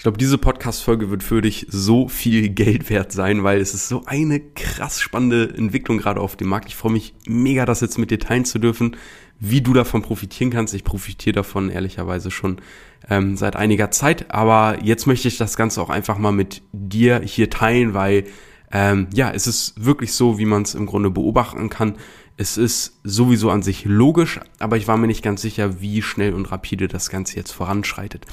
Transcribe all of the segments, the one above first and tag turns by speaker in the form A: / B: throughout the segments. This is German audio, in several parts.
A: Ich glaube, diese Podcast-Folge wird für dich so viel Geld wert sein, weil es ist so eine krass spannende Entwicklung gerade auf dem Markt. Ich freue mich mega, das jetzt mit dir teilen zu dürfen, wie du davon profitieren kannst. Ich profitiere davon ehrlicherweise schon ähm, seit einiger Zeit, aber jetzt möchte ich das Ganze auch einfach mal mit dir hier teilen, weil ähm, ja, es ist wirklich so, wie man es im Grunde beobachten kann. Es ist sowieso an sich logisch, aber ich war mir nicht ganz sicher, wie schnell und rapide das Ganze jetzt voranschreitet.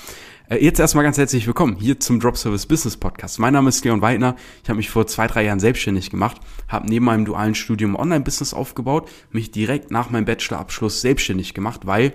A: Äh, jetzt erstmal ganz herzlich willkommen hier zum Drop Service Business Podcast. Mein Name ist Leon Weidner. Ich habe mich vor zwei, drei Jahren selbstständig gemacht, habe neben meinem dualen Studium Online-Business aufgebaut, mich direkt nach meinem Bachelorabschluss selbstständig gemacht, weil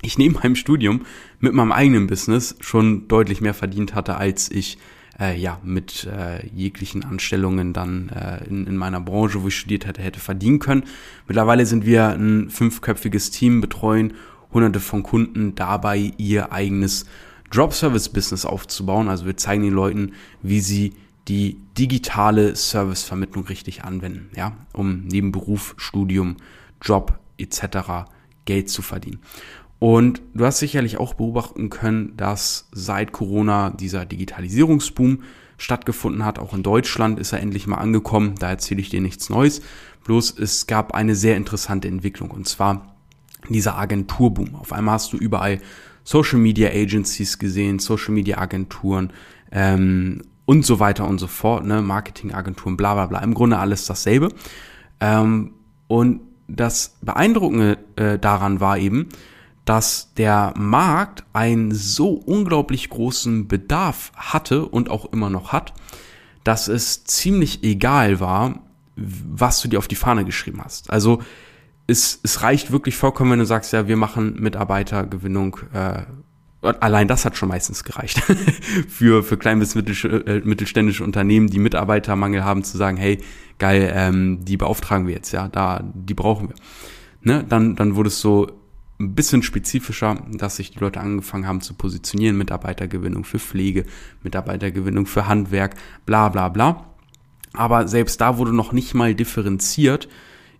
A: ich neben meinem Studium mit meinem eigenen Business schon deutlich mehr verdient hatte, als ich äh, ja mit äh, jeglichen Anstellungen dann äh, in, in meiner Branche, wo ich studiert hatte, hätte verdienen können. Mittlerweile sind wir ein fünfköpfiges Team, betreuen hunderte von Kunden dabei, ihr eigenes Drop-Service-Business aufzubauen. Also wir zeigen den Leuten, wie sie die digitale Servicevermittlung richtig anwenden, ja, um neben Beruf, Studium, Job etc. Geld zu verdienen. Und du hast sicherlich auch beobachten können, dass seit Corona dieser Digitalisierungsboom stattgefunden hat. Auch in Deutschland ist er endlich mal angekommen. Da erzähle ich dir nichts Neues. Bloß es gab eine sehr interessante Entwicklung und zwar dieser Agenturboom. Auf einmal hast du überall Social Media Agencies gesehen, Social Media Agenturen ähm, und so weiter und so fort, ne? Marketingagenturen, bla bla bla. Im Grunde alles dasselbe. Ähm, und das Beeindruckende äh, daran war eben, dass der Markt einen so unglaublich großen Bedarf hatte und auch immer noch hat, dass es ziemlich egal war, was du dir auf die Fahne geschrieben hast. Also es, es reicht wirklich vollkommen, wenn du sagst, ja, wir machen Mitarbeitergewinnung. Äh, allein das hat schon meistens gereicht für für klein bis äh, mittelständische Unternehmen, die Mitarbeitermangel haben, zu sagen, hey, geil, ähm, die beauftragen wir jetzt, ja, da die brauchen wir. Ne, dann dann wurde es so ein bisschen spezifischer, dass sich die Leute angefangen haben zu positionieren, Mitarbeitergewinnung für Pflege, Mitarbeitergewinnung für Handwerk, bla bla bla. Aber selbst da wurde noch nicht mal differenziert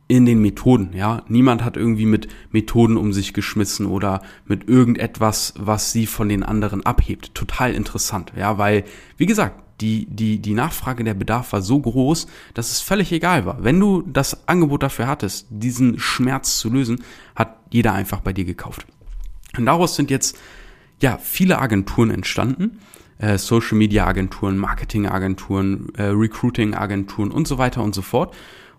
A: in den Methoden, ja. Niemand hat irgendwie mit Methoden um sich geschmissen oder mit irgendetwas, was sie von den anderen abhebt. Total interessant, ja, weil, wie gesagt, die, die, die Nachfrage, der Bedarf war so groß, dass es völlig egal war. Wenn du das Angebot dafür hattest, diesen Schmerz zu lösen, hat jeder einfach bei dir gekauft. Und daraus sind jetzt, ja, viele Agenturen entstanden. Äh, Social Media Agenturen, Marketing Agenturen, äh, Recruiting Agenturen und so weiter und so fort.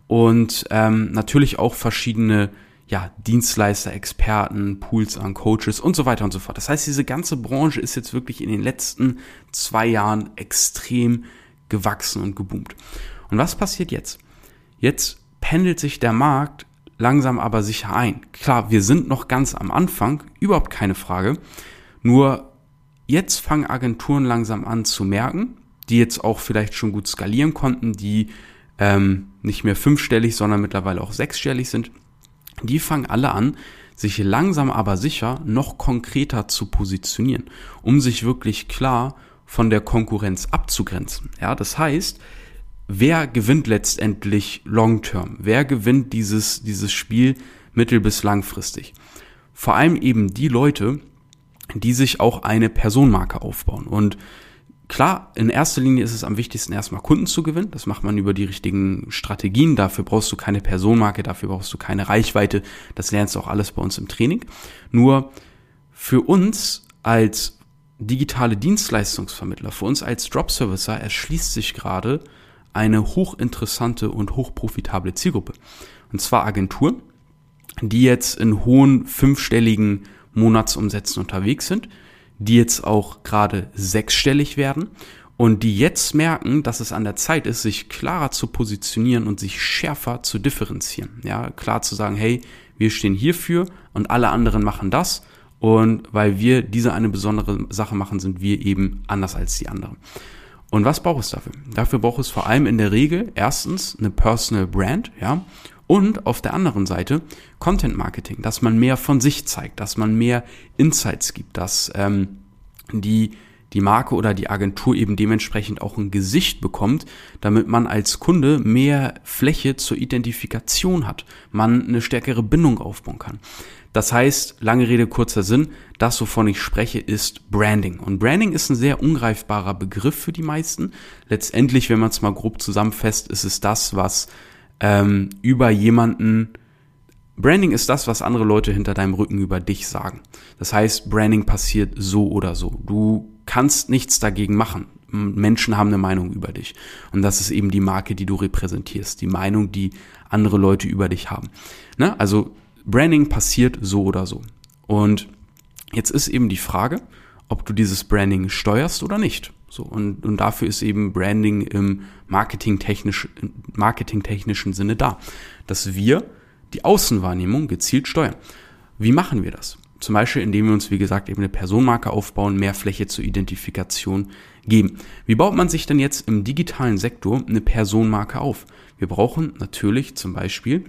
A: Und ähm, natürlich auch verschiedene ja, Dienstleister, Experten, Pools an Coaches und so weiter und so fort. Das heißt, diese ganze Branche ist jetzt wirklich in den letzten zwei Jahren extrem gewachsen und geboomt. Und was passiert jetzt? Jetzt pendelt sich der Markt langsam aber sicher ein. Klar, wir sind noch ganz am Anfang, überhaupt keine Frage. Nur jetzt fangen Agenturen langsam an zu merken, die jetzt auch vielleicht schon gut skalieren konnten, die ähm, nicht mehr fünfstellig, sondern mittlerweile auch sechsstellig sind die fangen alle an, sich langsam aber sicher noch konkreter zu positionieren, um sich wirklich klar von der Konkurrenz abzugrenzen. Ja, das heißt, wer gewinnt letztendlich long term? Wer gewinnt dieses, dieses Spiel mittel- bis langfristig? Vor allem eben die Leute, die sich auch eine Personenmarke aufbauen. Und Klar, in erster Linie ist es am wichtigsten, erstmal Kunden zu gewinnen. Das macht man über die richtigen Strategien. Dafür brauchst du keine Personenmarke, dafür brauchst du keine Reichweite. Das lernst du auch alles bei uns im Training. Nur für uns als digitale Dienstleistungsvermittler, für uns als Drop-Servicer erschließt sich gerade eine hochinteressante und hochprofitable Zielgruppe. Und zwar Agenturen, die jetzt in hohen fünfstelligen Monatsumsätzen unterwegs sind die jetzt auch gerade sechsstellig werden und die jetzt merken, dass es an der Zeit ist, sich klarer zu positionieren und sich schärfer zu differenzieren. Ja, klar zu sagen, hey, wir stehen hierfür und alle anderen machen das. Und weil wir diese eine besondere Sache machen, sind wir eben anders als die anderen. Und was braucht es dafür? Dafür braucht es vor allem in der Regel erstens eine Personal Brand, ja, und auf der anderen Seite Content Marketing, dass man mehr von sich zeigt, dass man mehr Insights gibt, dass ähm, die die Marke oder die Agentur eben dementsprechend auch ein Gesicht bekommt, damit man als Kunde mehr Fläche zur Identifikation hat, man eine stärkere Bindung aufbauen kann. Das heißt, lange Rede, kurzer Sinn, das, wovon ich spreche, ist Branding. Und Branding ist ein sehr ungreifbarer Begriff für die meisten. Letztendlich, wenn man es mal grob zusammenfasst, ist es das, was ähm, über jemanden Branding ist das, was andere Leute hinter deinem Rücken über dich sagen. Das heißt, Branding passiert so oder so. Du kannst nichts dagegen machen. Menschen haben eine Meinung über dich. Und das ist eben die Marke, die du repräsentierst. Die Meinung, die andere Leute über dich haben. Ne? Also Branding passiert so oder so. Und jetzt ist eben die Frage, ob du dieses Branding steuerst oder nicht. So, und, und dafür ist eben Branding im marketingtechnisch, marketingtechnischen Sinne da. Dass wir die Außenwahrnehmung gezielt steuern. Wie machen wir das? Zum Beispiel, indem wir uns, wie gesagt, eben eine Personenmarke aufbauen, mehr Fläche zur Identifikation geben. Wie baut man sich denn jetzt im digitalen Sektor eine Personenmarke auf? Wir brauchen natürlich zum Beispiel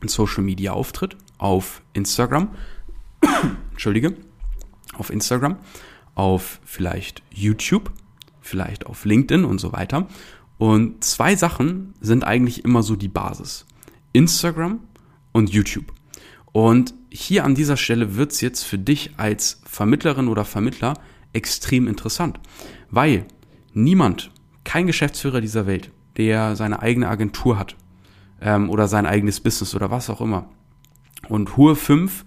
A: einen Social Media Auftritt auf Instagram. Entschuldige. Auf Instagram, auf vielleicht YouTube, vielleicht auf LinkedIn und so weiter. Und zwei Sachen sind eigentlich immer so die Basis. Instagram und YouTube. Und hier an dieser Stelle wird es jetzt für dich als Vermittlerin oder Vermittler extrem interessant, weil niemand, kein Geschäftsführer dieser Welt, der seine eigene Agentur hat ähm, oder sein eigenes Business oder was auch immer und hohe fünf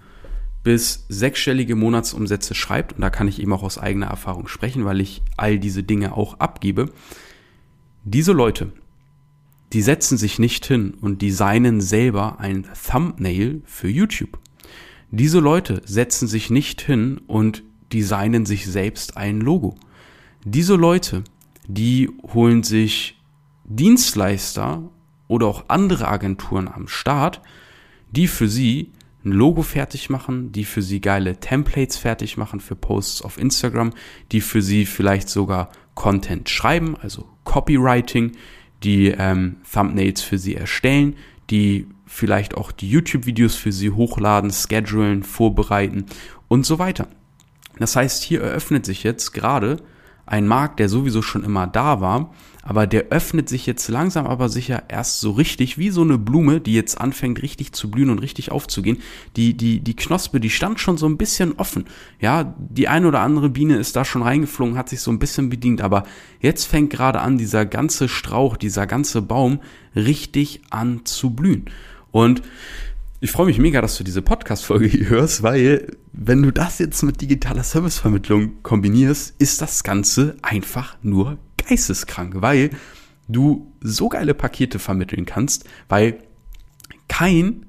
A: bis sechsstellige Monatsumsätze schreibt, und da kann ich eben auch aus eigener Erfahrung sprechen, weil ich all diese Dinge auch abgebe, diese Leute die setzen sich nicht hin und designen selber ein Thumbnail für YouTube. Diese Leute setzen sich nicht hin und designen sich selbst ein Logo. Diese Leute, die holen sich Dienstleister oder auch andere Agenturen am Start, die für sie ein Logo fertig machen, die für sie geile Templates fertig machen für Posts auf Instagram, die für sie vielleicht sogar Content schreiben, also Copywriting, die ähm, Thumbnails für sie erstellen, die vielleicht auch die YouTube-Videos für sie hochladen, schedulen, vorbereiten und so weiter. Das heißt, hier eröffnet sich jetzt gerade ein Markt, der sowieso schon immer da war, aber der öffnet sich jetzt langsam aber sicher erst so richtig, wie so eine Blume, die jetzt anfängt richtig zu blühen und richtig aufzugehen. Die, die, die Knospe, die stand schon so ein bisschen offen. Ja, die eine oder andere Biene ist da schon reingeflogen, hat sich so ein bisschen bedient, aber jetzt fängt gerade an, dieser ganze Strauch, dieser ganze Baum richtig an zu blühen. Und ich freue mich mega, dass du diese Podcast-Folge hier hörst, weil wenn du das jetzt mit digitaler Servicevermittlung kombinierst, ist das Ganze einfach nur geisteskrank, weil du so geile Pakete vermitteln kannst, weil kein,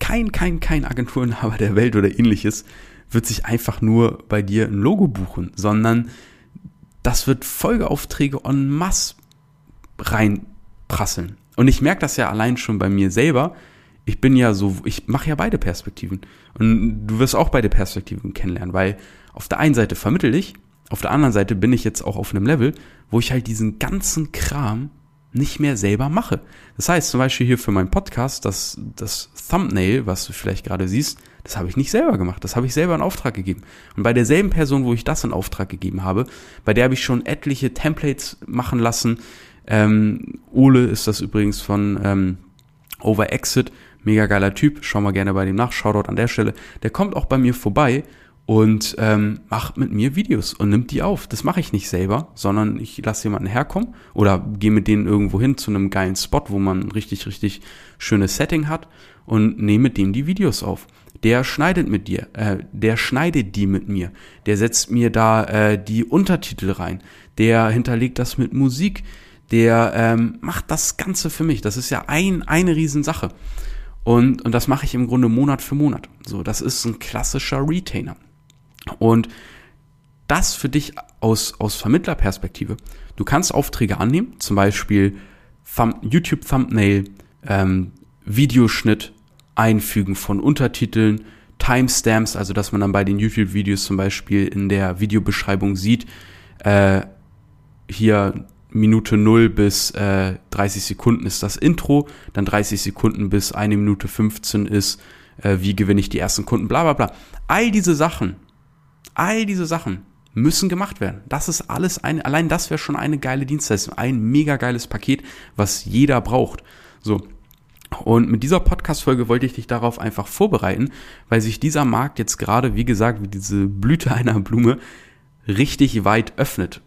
A: kein, kein, kein Agenturenhaber der Welt oder ähnliches wird sich einfach nur bei dir ein Logo buchen, sondern das wird Folgeaufträge en masse reinprasseln. Und ich merke das ja allein schon bei mir selber, ich bin ja so, ich mache ja beide Perspektiven. Und du wirst auch beide Perspektiven kennenlernen, weil auf der einen Seite vermittel ich, auf der anderen Seite bin ich jetzt auch auf einem Level, wo ich halt diesen ganzen Kram nicht mehr selber mache. Das heißt zum Beispiel hier für meinen Podcast, das, das Thumbnail, was du vielleicht gerade siehst, das habe ich nicht selber gemacht. Das habe ich selber in Auftrag gegeben. Und bei derselben Person, wo ich das in Auftrag gegeben habe, bei der habe ich schon etliche Templates machen lassen. Ähm, Ole ist das übrigens von ähm, Over Exit mega geiler Typ, schau mal gerne bei dem nach, Shoutout an der Stelle. Der kommt auch bei mir vorbei und ähm, macht mit mir Videos und nimmt die auf. Das mache ich nicht selber, sondern ich lasse jemanden herkommen oder gehe mit denen irgendwo hin zu einem geilen Spot, wo man richtig, richtig schönes Setting hat und nehme mit dem die Videos auf. Der schneidet mit dir, äh, der schneidet die mit mir, der setzt mir da äh, die Untertitel rein, der hinterlegt das mit Musik, der ähm, macht das Ganze für mich. Das ist ja ein, eine Riesensache. Und, und das mache ich im Grunde Monat für Monat. So, das ist ein klassischer Retainer. Und das für dich aus, aus Vermittlerperspektive. Du kannst Aufträge annehmen, zum Beispiel Thumb, YouTube Thumbnail, ähm, Videoschnitt, Einfügen von Untertiteln, Timestamps, also dass man dann bei den YouTube-Videos zum Beispiel in der Videobeschreibung sieht, äh, hier Minute 0 bis äh, 30 Sekunden ist das Intro, dann 30 Sekunden bis eine Minute 15 ist, äh, wie gewinne ich die ersten Kunden, bla bla bla. All diese Sachen, all diese Sachen müssen gemacht werden. Das ist alles ein, allein das wäre schon eine geile Dienstleistung, ein mega geiles Paket, was jeder braucht. So. Und mit dieser Podcast-Folge wollte ich dich darauf einfach vorbereiten, weil sich dieser Markt jetzt gerade, wie gesagt, wie diese Blüte einer Blume, richtig weit öffnet.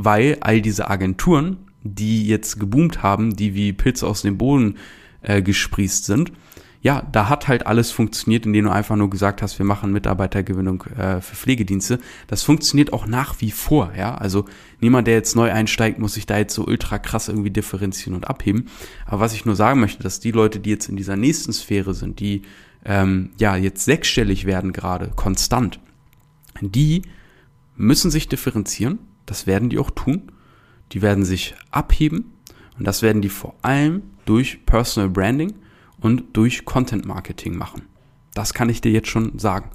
A: Weil all diese Agenturen, die jetzt geboomt haben, die wie Pilze aus dem Boden äh, gesprießt sind, ja, da hat halt alles funktioniert, indem du einfach nur gesagt hast, wir machen Mitarbeitergewinnung äh, für Pflegedienste. Das funktioniert auch nach wie vor, ja. Also niemand, der jetzt neu einsteigt, muss sich da jetzt so ultra krass irgendwie differenzieren und abheben. Aber was ich nur sagen möchte, dass die Leute, die jetzt in dieser nächsten Sphäre sind, die ähm, ja jetzt sechsstellig werden gerade, konstant, die müssen sich differenzieren. Das werden die auch tun. Die werden sich abheben. Und das werden die vor allem durch Personal Branding und durch Content Marketing machen. Das kann ich dir jetzt schon sagen.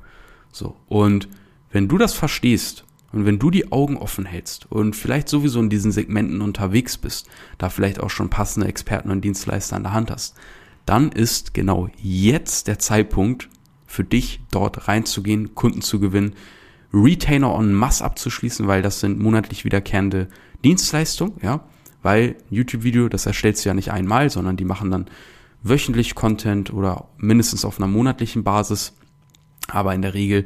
A: So. Und wenn du das verstehst und wenn du die Augen offen hältst und vielleicht sowieso in diesen Segmenten unterwegs bist, da vielleicht auch schon passende Experten und Dienstleister an der Hand hast, dann ist genau jetzt der Zeitpunkt für dich dort reinzugehen, Kunden zu gewinnen, Retainer en masse abzuschließen, weil das sind monatlich wiederkehrende Dienstleistungen, ja, weil YouTube-Video, das erstellst du ja nicht einmal, sondern die machen dann wöchentlich Content oder mindestens auf einer monatlichen Basis. Aber in der Regel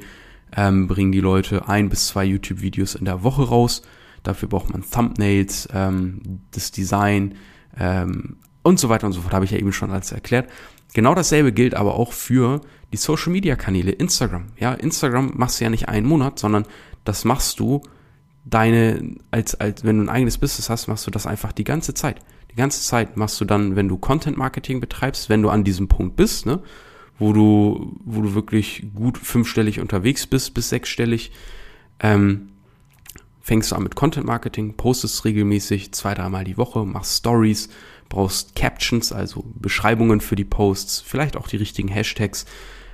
A: ähm, bringen die Leute ein bis zwei YouTube-Videos in der Woche raus. Dafür braucht man Thumbnails, ähm, das Design ähm, und so weiter und so fort, habe ich ja eben schon alles erklärt. Genau dasselbe gilt aber auch für die Social Media Kanäle, Instagram. Ja, Instagram machst du ja nicht einen Monat, sondern das machst du deine, als, als wenn du ein eigenes Business hast, machst du das einfach die ganze Zeit. Die ganze Zeit machst du dann, wenn du Content Marketing betreibst, wenn du an diesem Punkt bist, ne, wo du, wo du wirklich gut fünfstellig unterwegs bist, bis sechsstellig, ähm, fängst du an mit Content Marketing, postest regelmäßig zwei, dreimal die Woche, machst Stories, brauchst Captions, also Beschreibungen für die Posts, vielleicht auch die richtigen Hashtags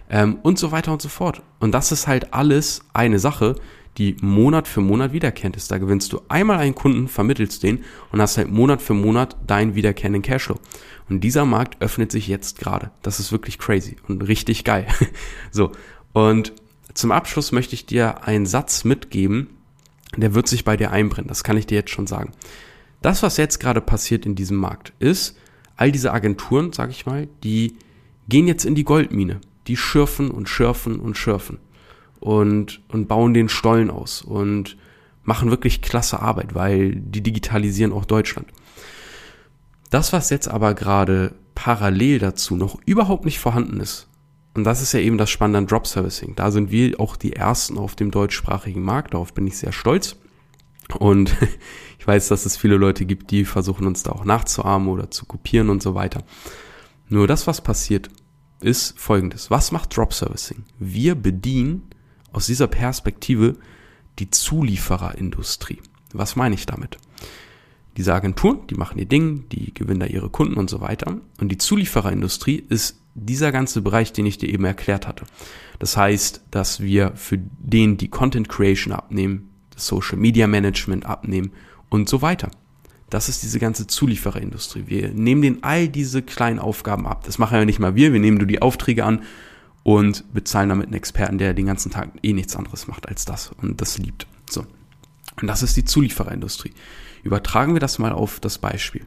A: ähm, und so weiter und so fort. Und das ist halt alles eine Sache, die Monat für Monat wiederkehrend ist. Da gewinnst du einmal einen Kunden, vermittelst den und hast halt Monat für Monat deinen wiederkehrenden Cashflow. Und dieser Markt öffnet sich jetzt gerade. Das ist wirklich crazy und richtig geil. so. Und zum Abschluss möchte ich dir einen Satz mitgeben, der wird sich bei dir einbrennen. Das kann ich dir jetzt schon sagen. Das, was jetzt gerade passiert in diesem Markt, ist, all diese Agenturen, sag ich mal, die gehen jetzt in die Goldmine. Die schürfen und schürfen und schürfen und, und bauen den Stollen aus und machen wirklich klasse Arbeit, weil die digitalisieren auch Deutschland. Das, was jetzt aber gerade parallel dazu noch überhaupt nicht vorhanden ist, und das ist ja eben das Spannende an Drop Servicing. Da sind wir auch die ersten auf dem deutschsprachigen Markt. Darauf bin ich sehr stolz. Und ich weiß, dass es viele Leute gibt, die versuchen uns da auch nachzuahmen oder zu kopieren und so weiter. Nur das, was passiert, ist folgendes. Was macht Drop Servicing? Wir bedienen aus dieser Perspektive die Zuliefererindustrie. Was meine ich damit? Diese Agenturen, die machen ihr Ding, die gewinnen da ihre Kunden und so weiter. Und die Zuliefererindustrie ist dieser ganze Bereich, den ich dir eben erklärt hatte. Das heißt, dass wir für den die Content Creation abnehmen, das Social Media Management abnehmen und so weiter. Das ist diese ganze Zuliefererindustrie. Wir nehmen den all diese kleinen Aufgaben ab. Das machen ja nicht mal wir, wir nehmen nur die Aufträge an und bezahlen damit einen Experten, der den ganzen Tag eh nichts anderes macht als das und das liebt. So. Und das ist die Zuliefererindustrie. Übertragen wir das mal auf das Beispiel.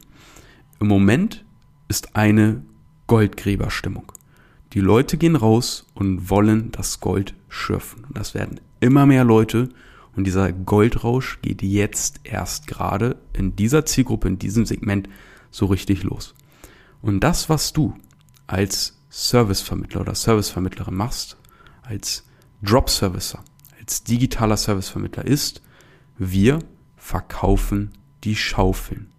A: Im Moment ist eine Goldgräberstimmung. Die Leute gehen raus und wollen das Gold schürfen. Und das werden immer mehr Leute. Und dieser Goldrausch geht jetzt erst gerade in dieser Zielgruppe, in diesem Segment so richtig los. Und das, was du als Servicevermittler oder Servicevermittlerin machst, als Drop-Servicer, als digitaler Servicevermittler ist, wir verkaufen die Schaufeln.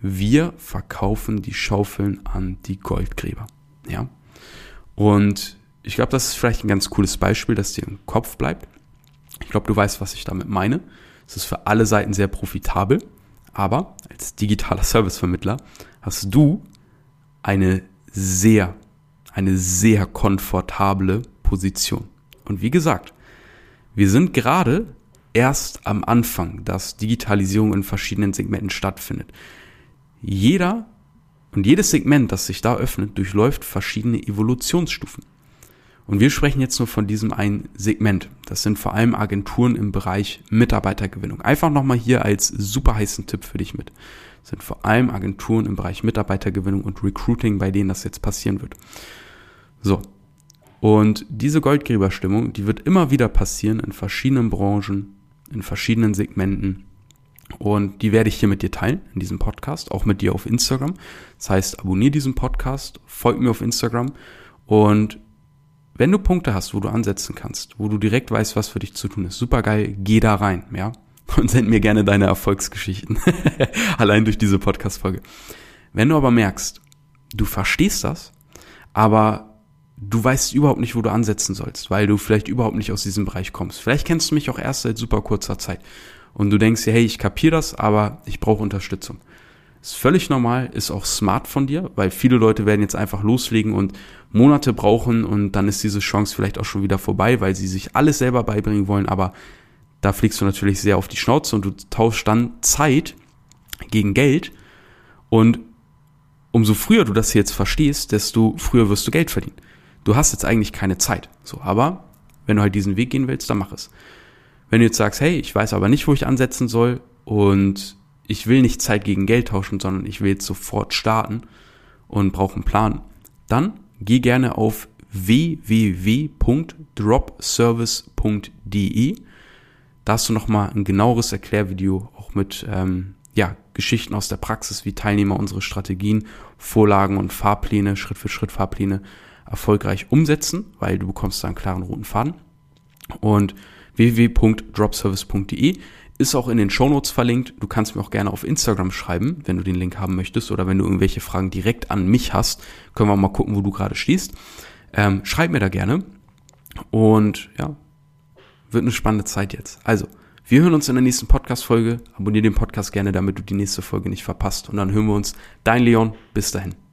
A: Wir verkaufen die Schaufeln an die Goldgräber. Ja. Und ich glaube, das ist vielleicht ein ganz cooles Beispiel, das dir im Kopf bleibt. Ich glaube, du weißt, was ich damit meine. Es ist für alle Seiten sehr profitabel, aber als digitaler Servicevermittler hast du eine sehr eine sehr komfortable Position. Und wie gesagt, wir sind gerade erst am Anfang, dass Digitalisierung in verschiedenen Segmenten stattfindet. Jeder und jedes Segment, das sich da öffnet, durchläuft verschiedene Evolutionsstufen. Und wir sprechen jetzt nur von diesem einen Segment. Das sind vor allem Agenturen im Bereich Mitarbeitergewinnung. Einfach nochmal hier als super heißen Tipp für dich mit. Das sind vor allem Agenturen im Bereich Mitarbeitergewinnung und Recruiting, bei denen das jetzt passieren wird. So. Und diese Goldgräberstimmung, die wird immer wieder passieren in verschiedenen Branchen, in verschiedenen Segmenten. Und die werde ich hier mit dir teilen, in diesem Podcast, auch mit dir auf Instagram. Das heißt, abonniere diesen Podcast, folg mir auf Instagram und wenn du Punkte hast, wo du ansetzen kannst, wo du direkt weißt, was für dich zu tun ist, super geil, geh da rein, ja. Und send mir gerne deine Erfolgsgeschichten. Allein durch diese Podcast-Folge. Wenn du aber merkst, du verstehst das, aber du weißt überhaupt nicht, wo du ansetzen sollst, weil du vielleicht überhaupt nicht aus diesem Bereich kommst. Vielleicht kennst du mich auch erst seit super kurzer Zeit. Und du denkst dir, hey, ich kapiere das, aber ich brauche Unterstützung. Ist völlig normal, ist auch smart von dir, weil viele Leute werden jetzt einfach loslegen und Monate brauchen und dann ist diese Chance vielleicht auch schon wieder vorbei, weil sie sich alles selber beibringen wollen, aber da fliegst du natürlich sehr auf die Schnauze und du tauschst dann Zeit gegen Geld und umso früher du das jetzt verstehst, desto früher wirst du Geld verdienen. Du hast jetzt eigentlich keine Zeit, so, aber wenn du halt diesen Weg gehen willst, dann mach es. Wenn du jetzt sagst, hey, ich weiß aber nicht, wo ich ansetzen soll und ich will nicht Zeit gegen Geld tauschen, sondern ich will jetzt sofort starten und brauche einen Plan, dann geh gerne auf www.dropservice.de. Da hast du nochmal ein genaueres Erklärvideo, auch mit ähm, ja, Geschichten aus der Praxis, wie Teilnehmer unsere Strategien, Vorlagen und Fahrpläne, Schritt für Schritt Fahrpläne erfolgreich umsetzen, weil du bekommst da einen klaren roten Faden. Und www.dropservice.de ist auch in den Shownotes verlinkt. Du kannst mir auch gerne auf Instagram schreiben, wenn du den Link haben möchtest oder wenn du irgendwelche Fragen direkt an mich hast. Können wir mal gucken, wo du gerade stehst. Ähm, schreib mir da gerne. Und ja, wird eine spannende Zeit jetzt. Also, wir hören uns in der nächsten Podcast-Folge. Abonniere den Podcast gerne, damit du die nächste Folge nicht verpasst. Und dann hören wir uns. Dein Leon. Bis dahin.